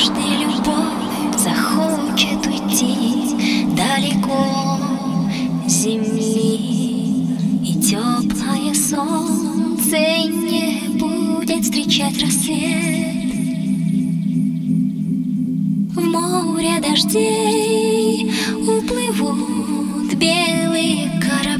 однажды любовь захочет уйти далеко земли, и теплое солнце не будет встречать рассвет. В море дождей уплывут белые корабли.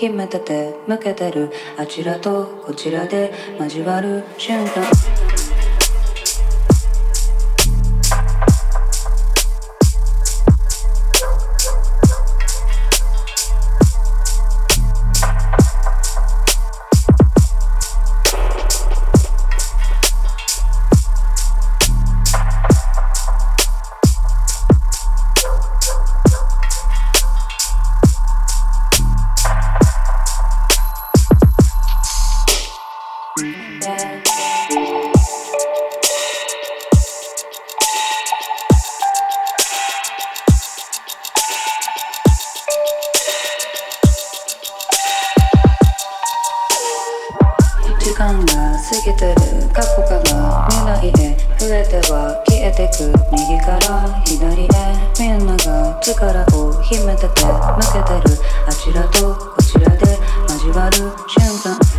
秘めてて向けてる。あちらとこちらで交わる瞬間。右から左へみんなが力を秘めてて負けてる。あちらとこちらで交わる瞬間。